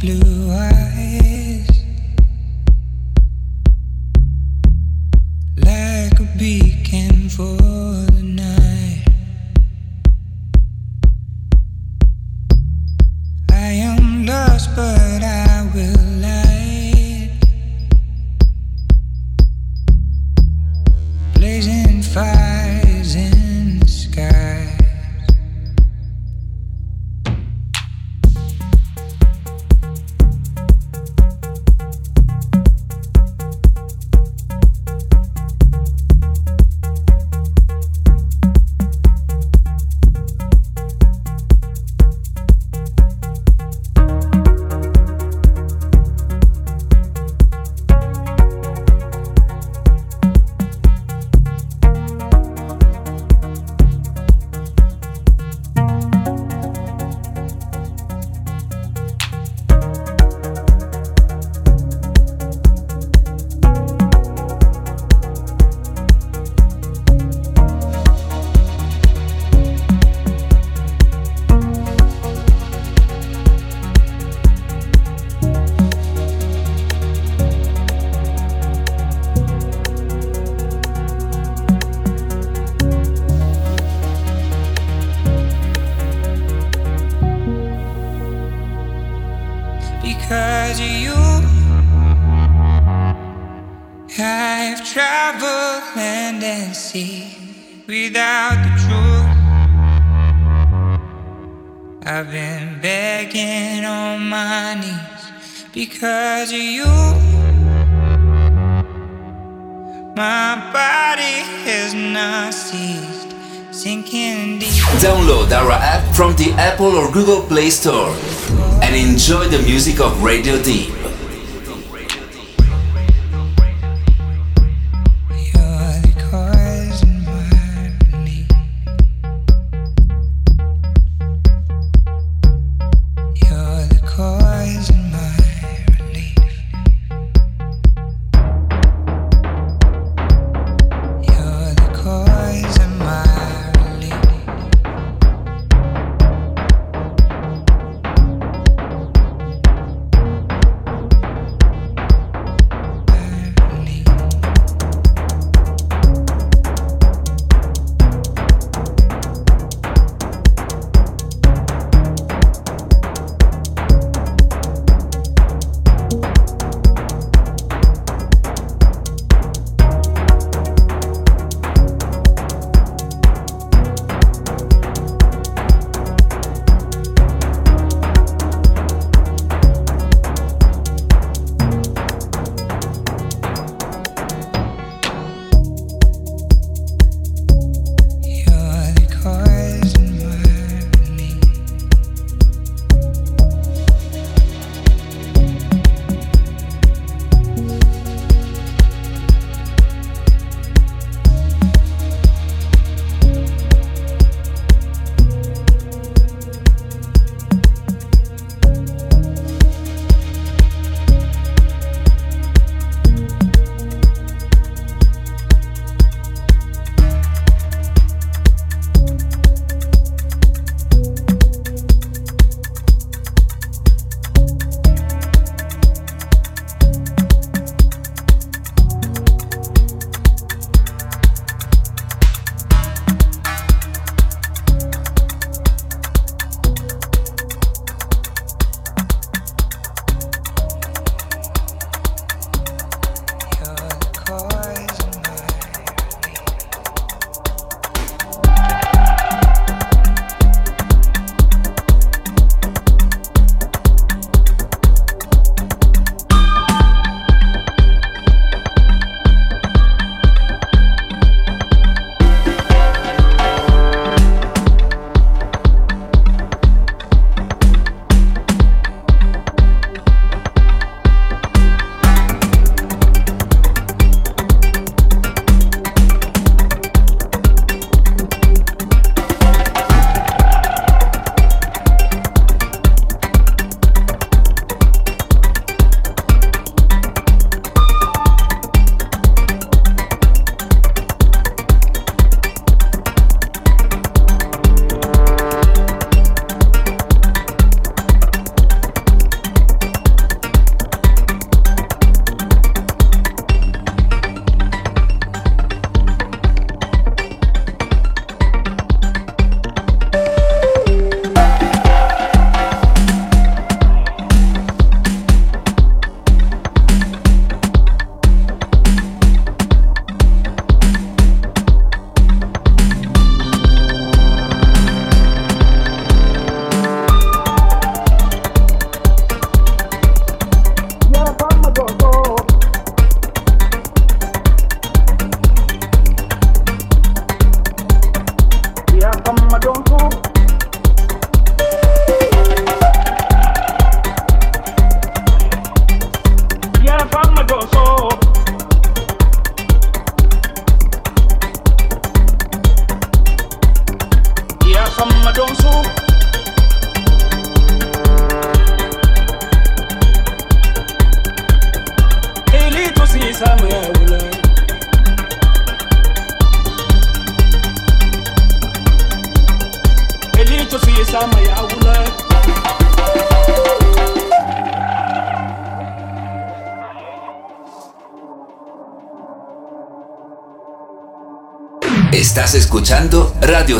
blue eyes. because of you. My body has not ceased sinking deep. Download our app from the Apple or Google Play Store and enjoy the music of Radio Deep.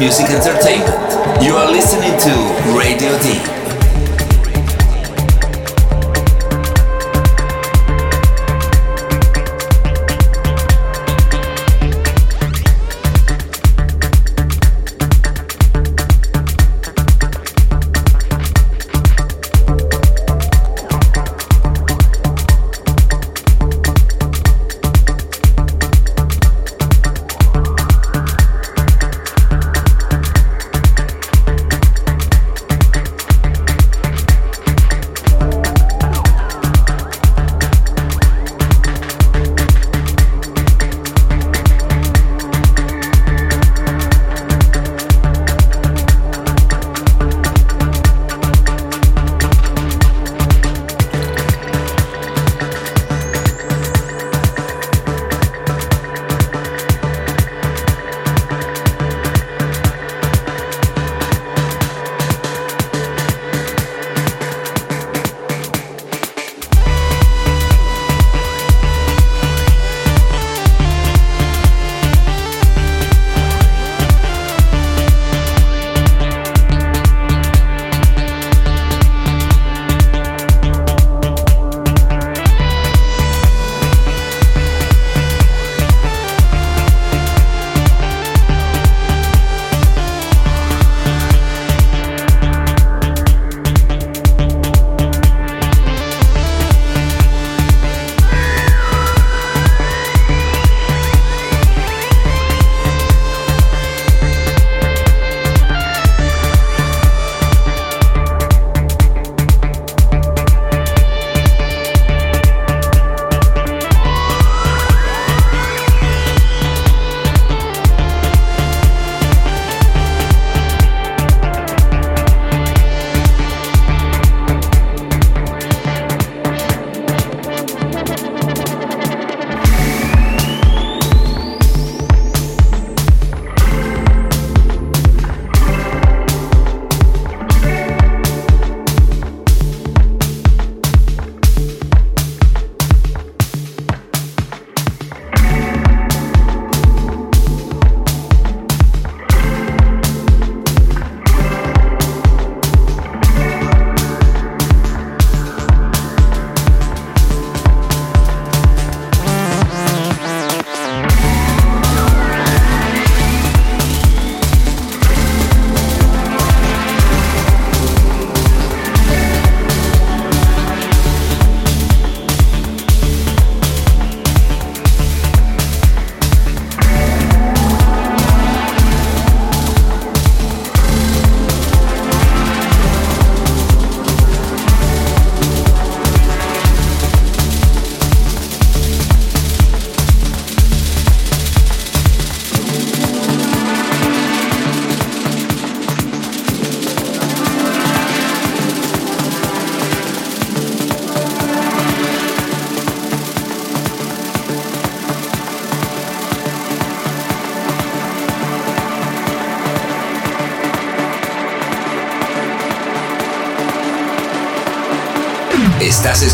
Music entertainment.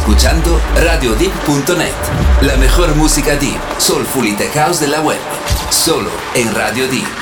Escuchando RadioDeep.net, la mejor música deep, soulful y tech house de la web, solo en Radio Deep.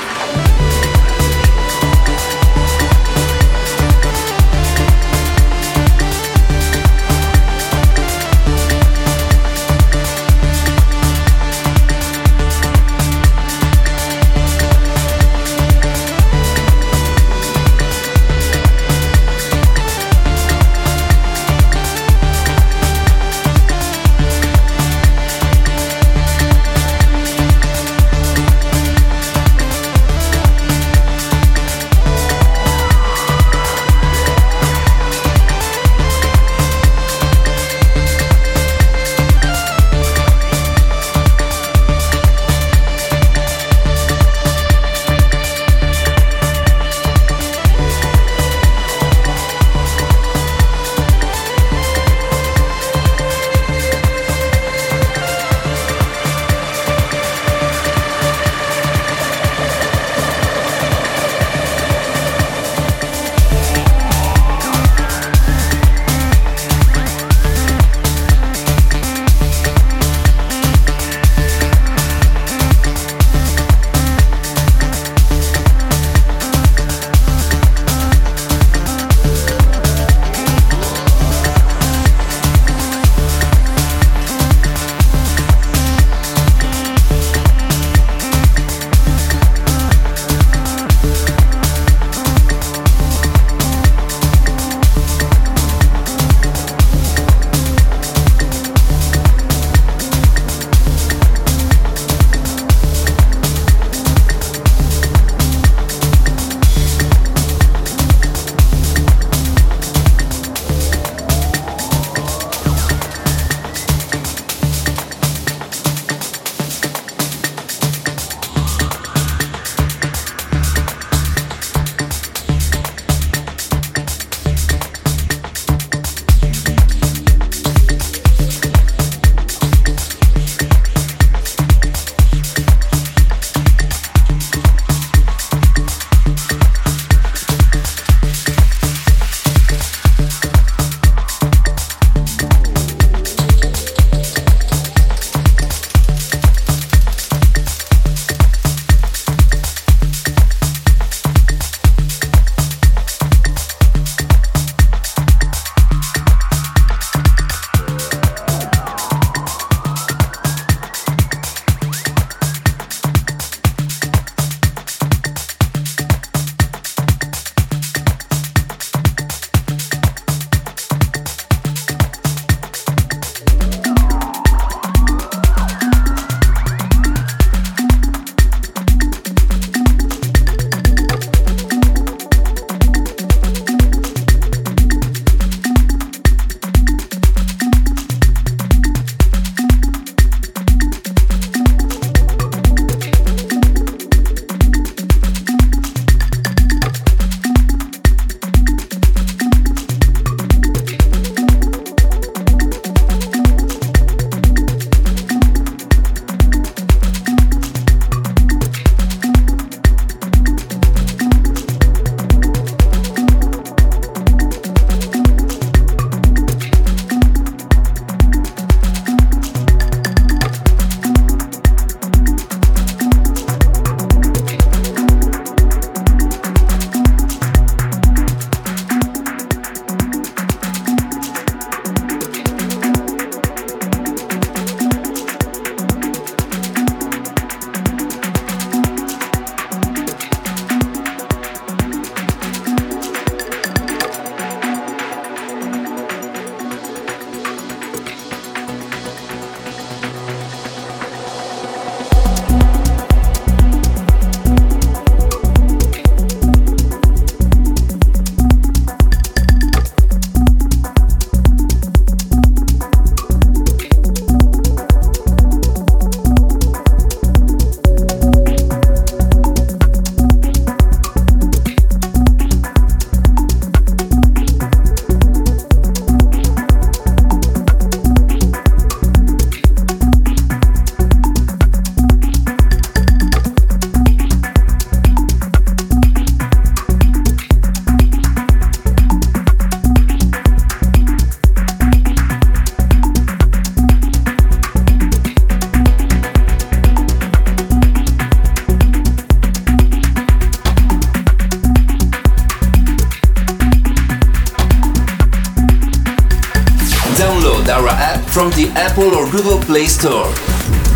Store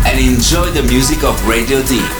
and enjoy the music of Radio D.